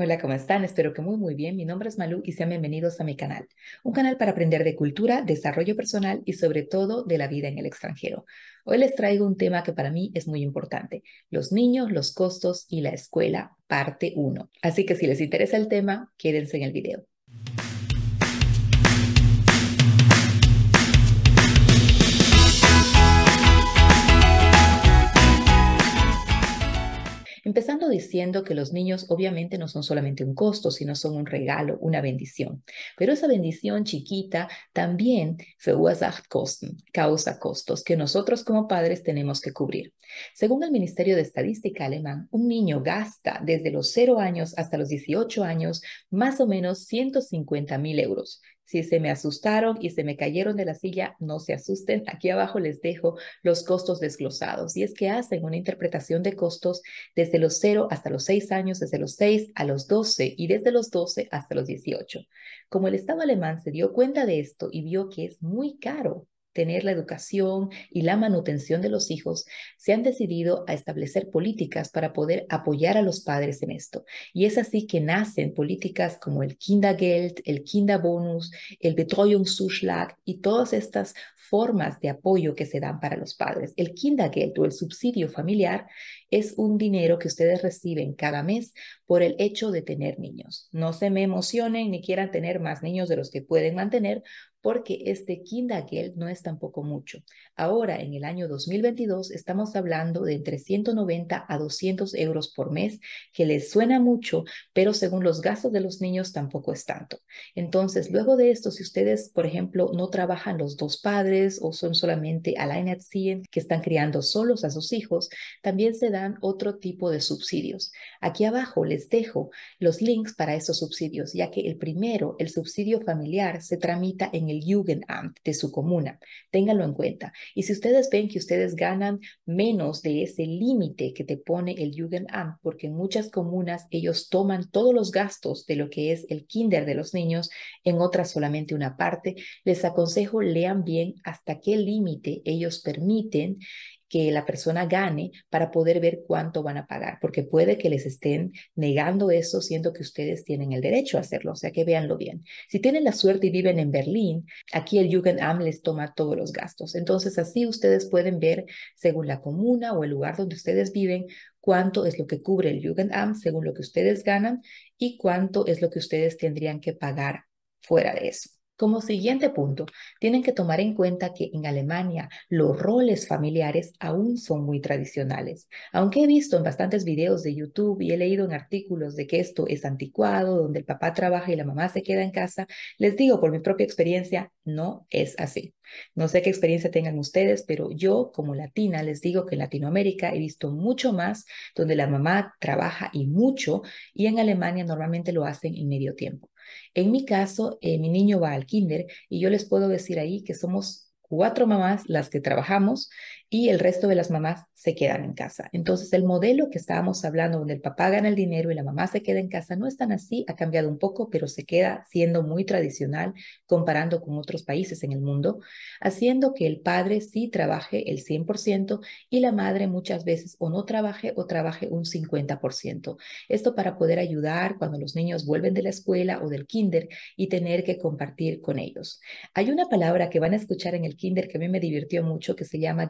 Hola, ¿cómo están? Espero que muy muy bien. Mi nombre es Malú y sean bienvenidos a mi canal. Un canal para aprender de cultura, desarrollo personal y sobre todo de la vida en el extranjero. Hoy les traigo un tema que para mí es muy importante. Los niños, los costos y la escuela, parte 1. Así que si les interesa el tema, quédense en el video. Empezando diciendo que los niños obviamente no son solamente un costo, sino son un regalo, una bendición. Pero esa bendición chiquita también kosten, causa costos que nosotros como padres tenemos que cubrir. Según el Ministerio de Estadística alemán, un niño gasta desde los 0 años hasta los 18 años más o menos 150 mil euros. Si se me asustaron y se me cayeron de la silla, no se asusten. Aquí abajo les dejo los costos desglosados. Y es que hacen una interpretación de costos desde los 0 hasta los 6 años, desde los 6 a los 12 y desde los 12 hasta los 18. Como el Estado alemán se dio cuenta de esto y vio que es muy caro tener la educación y la manutención de los hijos, se han decidido a establecer políticas para poder apoyar a los padres en esto. Y es así que nacen políticas como el Kindergeld, el Kinderbonus, el Betreuungszuschlag y todas estas formas de apoyo que se dan para los padres. El Kindergeld o el subsidio familiar es un dinero que ustedes reciben cada mes por el hecho de tener niños. No se me emocionen ni quieran tener más niños de los que pueden mantener, porque este Kindergeld no es tampoco mucho. Ahora, en el año 2022, estamos hablando de entre 190 a 200 euros por mes, que les suena mucho, pero según los gastos de los niños tampoco es tanto. Entonces, luego de esto, si ustedes, por ejemplo, no trabajan los dos padres o son solamente alleinerziehend, que están criando solos a sus hijos, también se dan otro tipo de subsidios. Aquí abajo les dejo los links para esos subsidios, ya que el primero, el subsidio familiar, se tramita en el Jugendamt de su comuna. Ténganlo en cuenta. Y si ustedes ven que ustedes ganan menos de ese límite que te pone el Jugendamt, porque en muchas comunas ellos toman todos los gastos de lo que es el kinder de los niños, en otras solamente una parte, les aconsejo lean bien hasta qué límite ellos permiten que la persona gane para poder ver cuánto van a pagar, porque puede que les estén negando eso siendo que ustedes tienen el derecho a hacerlo, o sea que véanlo bien. Si tienen la suerte y viven en Berlín, aquí el Jugendamt les toma todos los gastos. Entonces así ustedes pueden ver según la comuna o el lugar donde ustedes viven cuánto es lo que cubre el Jugendamt según lo que ustedes ganan y cuánto es lo que ustedes tendrían que pagar fuera de eso. Como siguiente punto, tienen que tomar en cuenta que en Alemania los roles familiares aún son muy tradicionales. Aunque he visto en bastantes videos de YouTube y he leído en artículos de que esto es anticuado, donde el papá trabaja y la mamá se queda en casa, les digo por mi propia experiencia, no es así. No sé qué experiencia tengan ustedes, pero yo como latina les digo que en Latinoamérica he visto mucho más donde la mamá trabaja y mucho y en Alemania normalmente lo hacen en medio tiempo. En mi caso, eh, mi niño va al kinder y yo les puedo decir ahí que somos cuatro mamás las que trabajamos y el resto de las mamás se quedan en casa. Entonces, el modelo que estábamos hablando, donde el papá gana el dinero y la mamá se queda en casa, no es tan así, ha cambiado un poco, pero se queda siendo muy tradicional comparando con otros países en el mundo, haciendo que el padre sí trabaje el 100% y la madre muchas veces o no trabaje o trabaje un 50%. Esto para poder ayudar cuando los niños vuelven de la escuela o del kinder y tener que compartir con ellos. Hay una palabra que van a escuchar en el kinder que a mí me divirtió mucho que se llama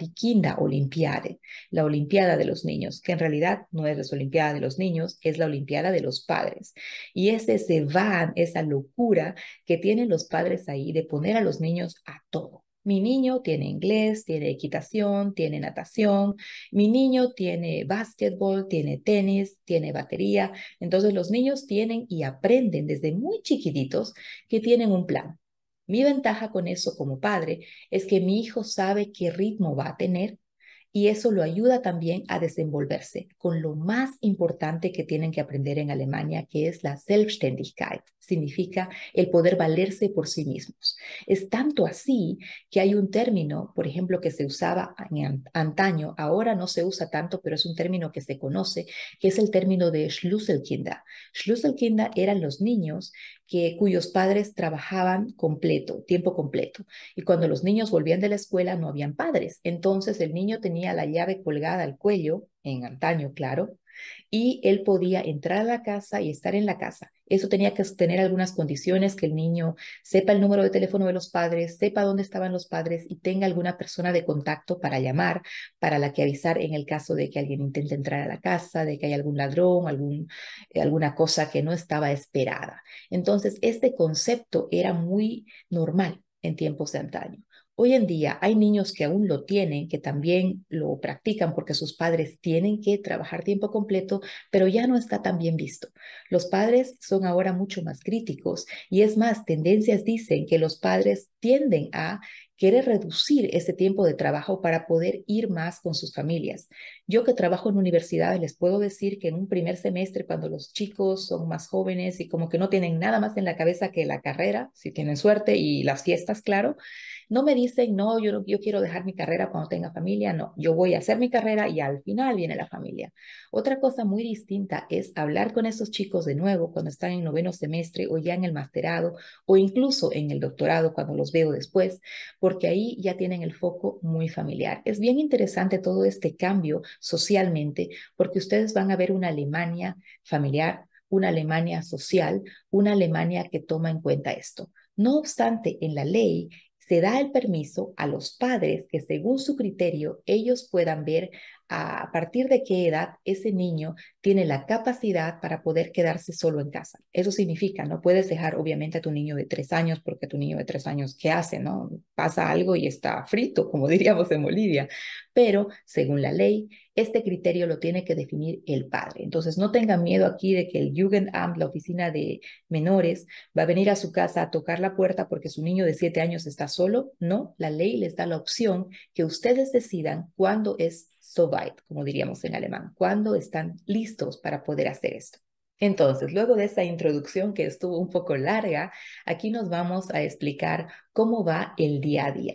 Olympiade, la Olimpiada de los niños, que en realidad no es la Olimpiada de los niños, es la Olimpiada de los padres. Y es ese van, esa locura que tienen los padres ahí de poner a los niños a todo. Mi niño tiene inglés, tiene equitación, tiene natación, mi niño tiene básquetbol, tiene tenis, tiene batería. Entonces los niños tienen y aprenden desde muy chiquititos que tienen un plan mi ventaja con eso como padre es que mi hijo sabe qué ritmo va a tener y eso lo ayuda también a desenvolverse con lo más importante que tienen que aprender en Alemania, que es la Selbstständigkeit significa el poder valerse por sí mismos. Es tanto así que hay un término, por ejemplo, que se usaba en antaño, ahora no se usa tanto, pero es un término que se conoce, que es el término de Schlüsselkinder. Schlüsselkinder eran los niños cuyos padres trabajaban completo, tiempo completo. Y cuando los niños volvían de la escuela no habían padres. Entonces el niño tenía la llave colgada al cuello, en antaño, claro, y él podía entrar a la casa y estar en la casa. Eso tenía que tener algunas condiciones, que el niño sepa el número de teléfono de los padres, sepa dónde estaban los padres y tenga alguna persona de contacto para llamar, para la que avisar en el caso de que alguien intente entrar a la casa, de que hay algún ladrón, algún, eh, alguna cosa que no estaba esperada. Entonces, este concepto era muy normal en tiempos de antaño. Hoy en día hay niños que aún lo tienen, que también lo practican porque sus padres tienen que trabajar tiempo completo, pero ya no está tan bien visto. Los padres son ahora mucho más críticos y es más, tendencias dicen que los padres tienden a querer reducir ese tiempo de trabajo para poder ir más con sus familias. Yo que trabajo en universidades les puedo decir que en un primer semestre, cuando los chicos son más jóvenes y como que no tienen nada más en la cabeza que la carrera, si tienen suerte, y las fiestas, claro, no me dicen, no, yo, quiero dejar mi carrera cuando tenga familia, no, yo voy a hacer mi carrera y al final viene la familia. Otra cosa muy distinta es hablar con esos chicos de nuevo cuando están en noveno semestre o ya en el masterado o incluso en el doctorado cuando los veo después, porque ahí ya tienen el foco muy familiar. Es bien interesante todo este cambio socialmente porque ustedes van a ver una Alemania familiar una Alemania social, una Alemania que toma en cuenta esto. No obstante, en la ley se da el permiso a los padres que según su criterio ellos puedan ver a partir de qué edad ese niño tiene la capacidad para poder quedarse solo en casa. Eso significa, no puedes dejar obviamente a tu niño de tres años, porque tu niño de tres años, ¿qué hace? No? Pasa algo y está frito, como diríamos en Bolivia. Pero según la ley, este criterio lo tiene que definir el padre. Entonces, no tengan miedo aquí de que el Jugendamt, la oficina de menores, va a venir a su casa a tocar la puerta porque su niño de siete años está solo. No, la ley les da la opción que ustedes decidan cuándo es so weit, como diríamos en alemán, cuándo están listos para poder hacer esto. Entonces, luego de esa introducción que estuvo un poco larga, aquí nos vamos a explicar cómo va el día a día.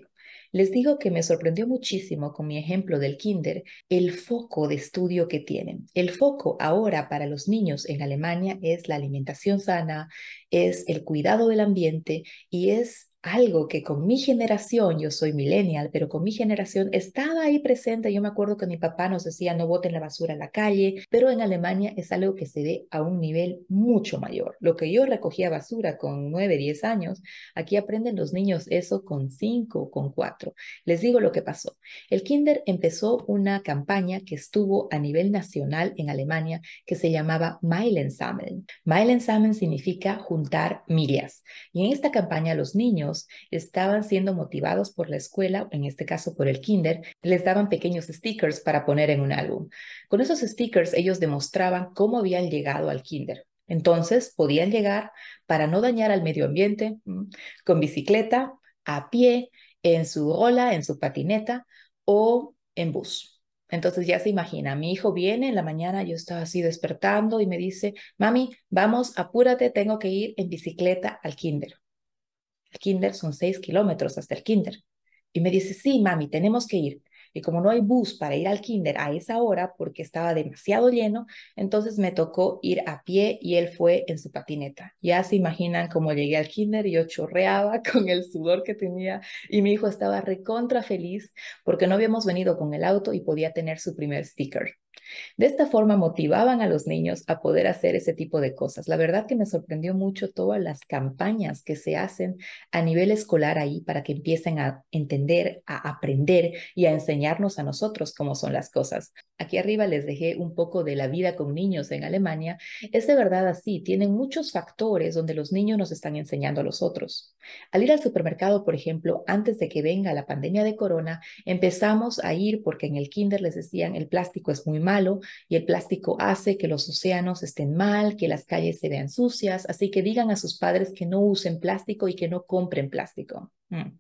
Les digo que me sorprendió muchísimo con mi ejemplo del kinder el foco de estudio que tienen. El foco ahora para los niños en Alemania es la alimentación sana, es el cuidado del ambiente y es algo que con mi generación, yo soy millennial, pero con mi generación estaba ahí presente. Yo me acuerdo que mi papá nos decía no boten la basura en la calle, pero en Alemania es algo que se ve a un nivel mucho mayor. Lo que yo recogía basura con 9, 10 años, aquí aprenden los niños eso con 5, con 4. Les digo lo que pasó. El Kinder empezó una campaña que estuvo a nivel nacional en Alemania que se llamaba Meilensammeln. Meilensammeln significa juntar millas. Y en esta campaña los niños estaban siendo motivados por la escuela, en este caso por el kinder, les daban pequeños stickers para poner en un álbum. Con esos stickers ellos demostraban cómo habían llegado al kinder. Entonces podían llegar para no dañar al medio ambiente con bicicleta, a pie, en su rola, en su patineta o en bus. Entonces ya se imagina, mi hijo viene en la mañana, yo estaba así despertando y me dice, mami, vamos, apúrate, tengo que ir en bicicleta al kinder. El kinder son seis kilómetros hasta el kinder. Y me dice, sí, mami, tenemos que ir. Y como no hay bus para ir al kinder a esa hora porque estaba demasiado lleno, entonces me tocó ir a pie y él fue en su patineta. Ya se imaginan cómo llegué al kinder y yo chorreaba con el sudor que tenía y mi hijo estaba recontra feliz porque no habíamos venido con el auto y podía tener su primer sticker. De esta forma motivaban a los niños a poder hacer ese tipo de cosas. La verdad que me sorprendió mucho todas las campañas que se hacen a nivel escolar ahí para que empiecen a entender, a aprender y a enseñarnos a nosotros cómo son las cosas. Aquí arriba les dejé un poco de la vida con niños en Alemania. Es de verdad así, tienen muchos factores donde los niños nos están enseñando a los otros. Al ir al supermercado, por ejemplo, antes de que venga la pandemia de corona, empezamos a ir porque en el kinder les decían el plástico es muy malo y el plástico hace que los océanos estén mal, que las calles se vean sucias, así que digan a sus padres que no usen plástico y que no compren plástico. Mm.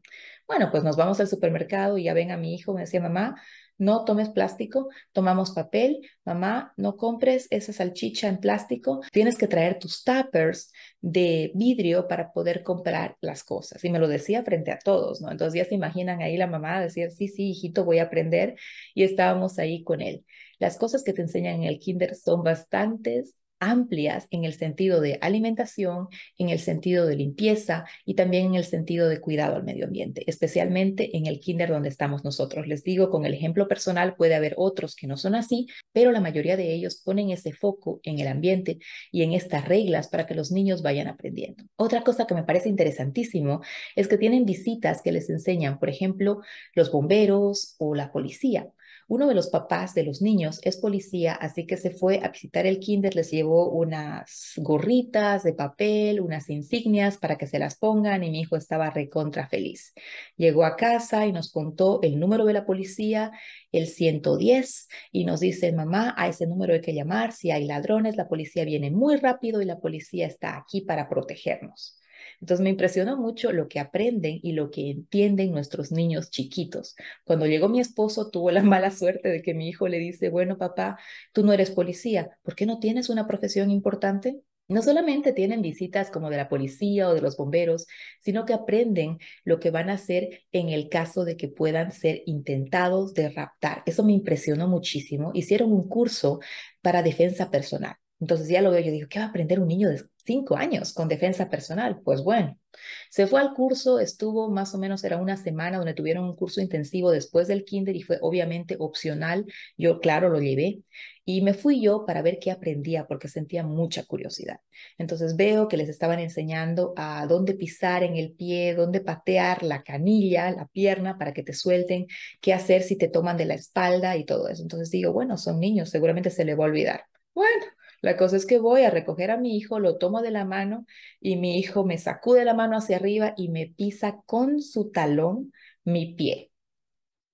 Bueno, pues nos vamos al supermercado y ya ven a mi hijo, me decía mamá, no tomes plástico, tomamos papel, mamá, no compres esa salchicha en plástico, tienes que traer tus tuppers de vidrio para poder comprar las cosas. Y me lo decía frente a todos, ¿no? Entonces ya se imaginan ahí la mamá decir, sí, sí, hijito, voy a aprender. Y estábamos ahí con él. Las cosas que te enseñan en el kinder son bastantes amplias en el sentido de alimentación, en el sentido de limpieza y también en el sentido de cuidado al medio ambiente, especialmente en el kinder donde estamos nosotros. Les digo, con el ejemplo personal puede haber otros que no son así, pero la mayoría de ellos ponen ese foco en el ambiente y en estas reglas para que los niños vayan aprendiendo. Otra cosa que me parece interesantísimo es que tienen visitas que les enseñan, por ejemplo, los bomberos o la policía. Uno de los papás de los niños es policía, así que se fue a visitar el kinder, les llevó unas gorritas de papel, unas insignias para que se las pongan y mi hijo estaba recontra feliz. Llegó a casa y nos contó el número de la policía, el 110, y nos dice, mamá, a ese número hay que llamar, si hay ladrones, la policía viene muy rápido y la policía está aquí para protegernos. Entonces me impresionó mucho lo que aprenden y lo que entienden nuestros niños chiquitos. Cuando llegó mi esposo, tuvo la mala suerte de que mi hijo le dice, bueno, papá, tú no eres policía, ¿por qué no tienes una profesión importante? No solamente tienen visitas como de la policía o de los bomberos, sino que aprenden lo que van a hacer en el caso de que puedan ser intentados de raptar. Eso me impresionó muchísimo. Hicieron un curso para defensa personal. Entonces ya lo veo, yo digo, ¿qué va a aprender un niño de cinco años con defensa personal? Pues bueno, se fue al curso, estuvo más o menos, era una semana donde tuvieron un curso intensivo después del kinder y fue obviamente opcional. Yo, claro, lo llevé y me fui yo para ver qué aprendía porque sentía mucha curiosidad. Entonces veo que les estaban enseñando a dónde pisar en el pie, dónde patear la canilla, la pierna para que te suelten, qué hacer si te toman de la espalda y todo eso. Entonces digo, bueno, son niños, seguramente se le va a olvidar. Bueno, la cosa es que voy a recoger a mi hijo, lo tomo de la mano y mi hijo me sacude la mano hacia arriba y me pisa con su talón mi pie.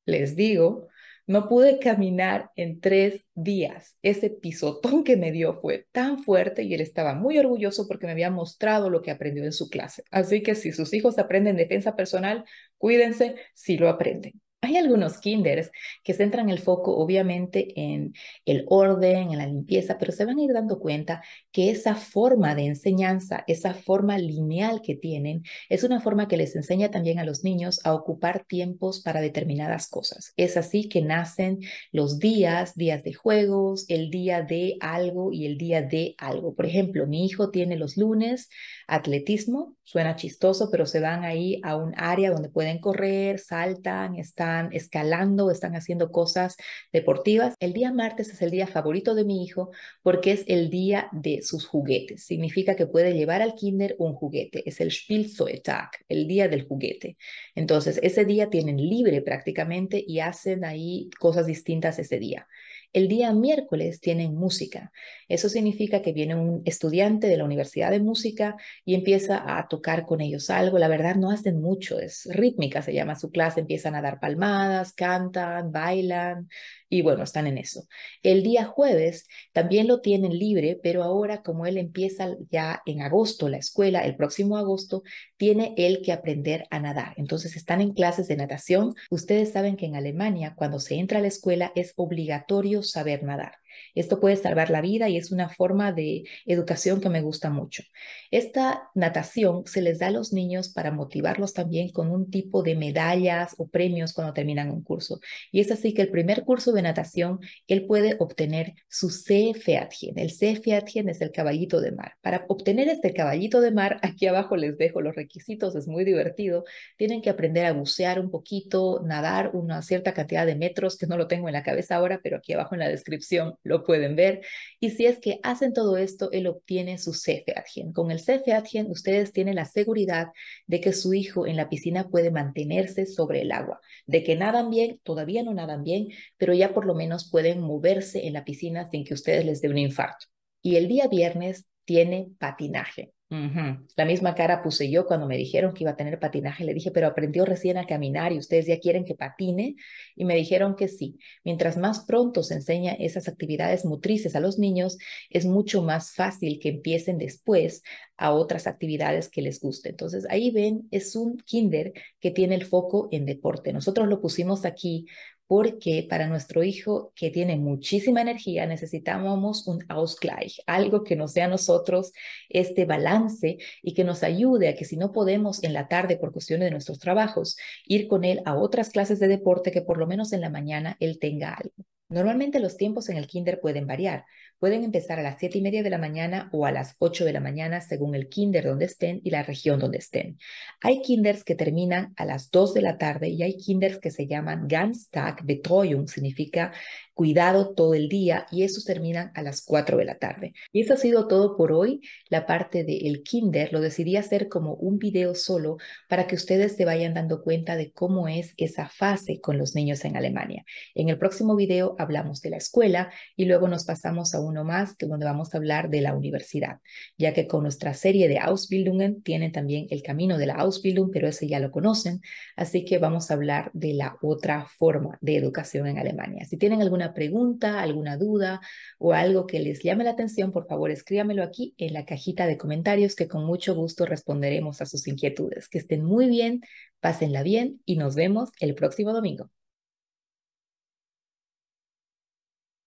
Les digo, no pude caminar en tres días. Ese pisotón que me dio fue tan fuerte y él estaba muy orgulloso porque me había mostrado lo que aprendió en su clase. Así que si sus hijos aprenden defensa personal, cuídense si lo aprenden. Hay algunos kinders que centran el foco obviamente en el orden, en la limpieza, pero se van a ir dando cuenta que esa forma de enseñanza, esa forma lineal que tienen, es una forma que les enseña también a los niños a ocupar tiempos para determinadas cosas. Es así que nacen los días, días de juegos, el día de algo y el día de algo. Por ejemplo, mi hijo tiene los lunes atletismo, suena chistoso, pero se van ahí a un área donde pueden correr, saltan, están escalando, están haciendo cosas deportivas. El día martes es el día favorito de mi hijo porque es el día de sus juguetes. Significa que puede llevar al kinder un juguete. Es el Spielzeugtag, el día del juguete. Entonces, ese día tienen libre prácticamente y hacen ahí cosas distintas ese día. El día miércoles tienen música. Eso significa que viene un estudiante de la Universidad de Música y empieza a tocar con ellos algo. La verdad no hacen mucho, es rítmica, se llama su clase, empiezan a dar palmadas, cantan, bailan, y bueno, están en eso. El día jueves también lo tienen libre, pero ahora como él empieza ya en agosto la escuela, el próximo agosto, tiene él que aprender a nadar. Entonces están en clases de natación. Ustedes saben que en Alemania cuando se entra a la escuela es obligatorio saber nadar. Esto puede salvar la vida y es una forma de educación que me gusta mucho. Esta natación se les da a los niños para motivarlos también con un tipo de medallas o premios cuando terminan un curso. Y es así que el primer curso de natación, él puede obtener su CFATGEN. El CFATGEN es el caballito de mar. Para obtener este caballito de mar, aquí abajo les dejo los requisitos, es muy divertido. Tienen que aprender a bucear un poquito, nadar una cierta cantidad de metros, que no lo tengo en la cabeza ahora, pero aquí abajo en la descripción lo pueden ver. Y si es que hacen todo esto, él obtiene su CFATGEN. Con el CFATGEN, ustedes tienen la seguridad de que su hijo en la piscina puede mantenerse sobre el agua, de que nadan bien, todavía no nadan bien, pero ya por lo menos pueden moverse en la piscina sin que ustedes les dé un infarto. Y el día viernes tiene patinaje. La misma cara puse yo cuando me dijeron que iba a tener patinaje. Le dije, pero aprendió recién a caminar y ustedes ya quieren que patine. Y me dijeron que sí. Mientras más pronto se enseña esas actividades motrices a los niños, es mucho más fácil que empiecen después a otras actividades que les guste. Entonces ahí ven, es un kinder que tiene el foco en deporte. Nosotros lo pusimos aquí porque para nuestro hijo que tiene muchísima energía necesitamos un Ausgleich, algo que nos dé a nosotros este balance y que nos ayude a que si no podemos en la tarde por cuestiones de nuestros trabajos ir con él a otras clases de deporte que por lo menos en la mañana él tenga algo. Normalmente los tiempos en el kinder pueden variar. Pueden empezar a las 7 y media de la mañana o a las 8 de la mañana según el kinder donde estén y la región donde estén. Hay kinders que terminan a las 2 de la tarde y hay kinders que se llaman Ganztag Betreuung, significa cuidado todo el día y esos terminan a las 4 de la tarde. Y eso ha sido todo por hoy. La parte del kinder lo decidí hacer como un video solo para que ustedes se vayan dando cuenta de cómo es esa fase con los niños en Alemania. En el próximo video hablamos de la escuela y luego nos pasamos a uno más donde vamos a hablar de la universidad, ya que con nuestra serie de Ausbildungen tienen también el camino de la Ausbildung, pero ese ya lo conocen, así que vamos a hablar de la otra forma de educación en Alemania. Si tienen pregunta, alguna duda o algo que les llame la atención, por favor escríbamelo aquí en la cajita de comentarios que con mucho gusto responderemos a sus inquietudes. Que estén muy bien, pásenla bien y nos vemos el próximo domingo.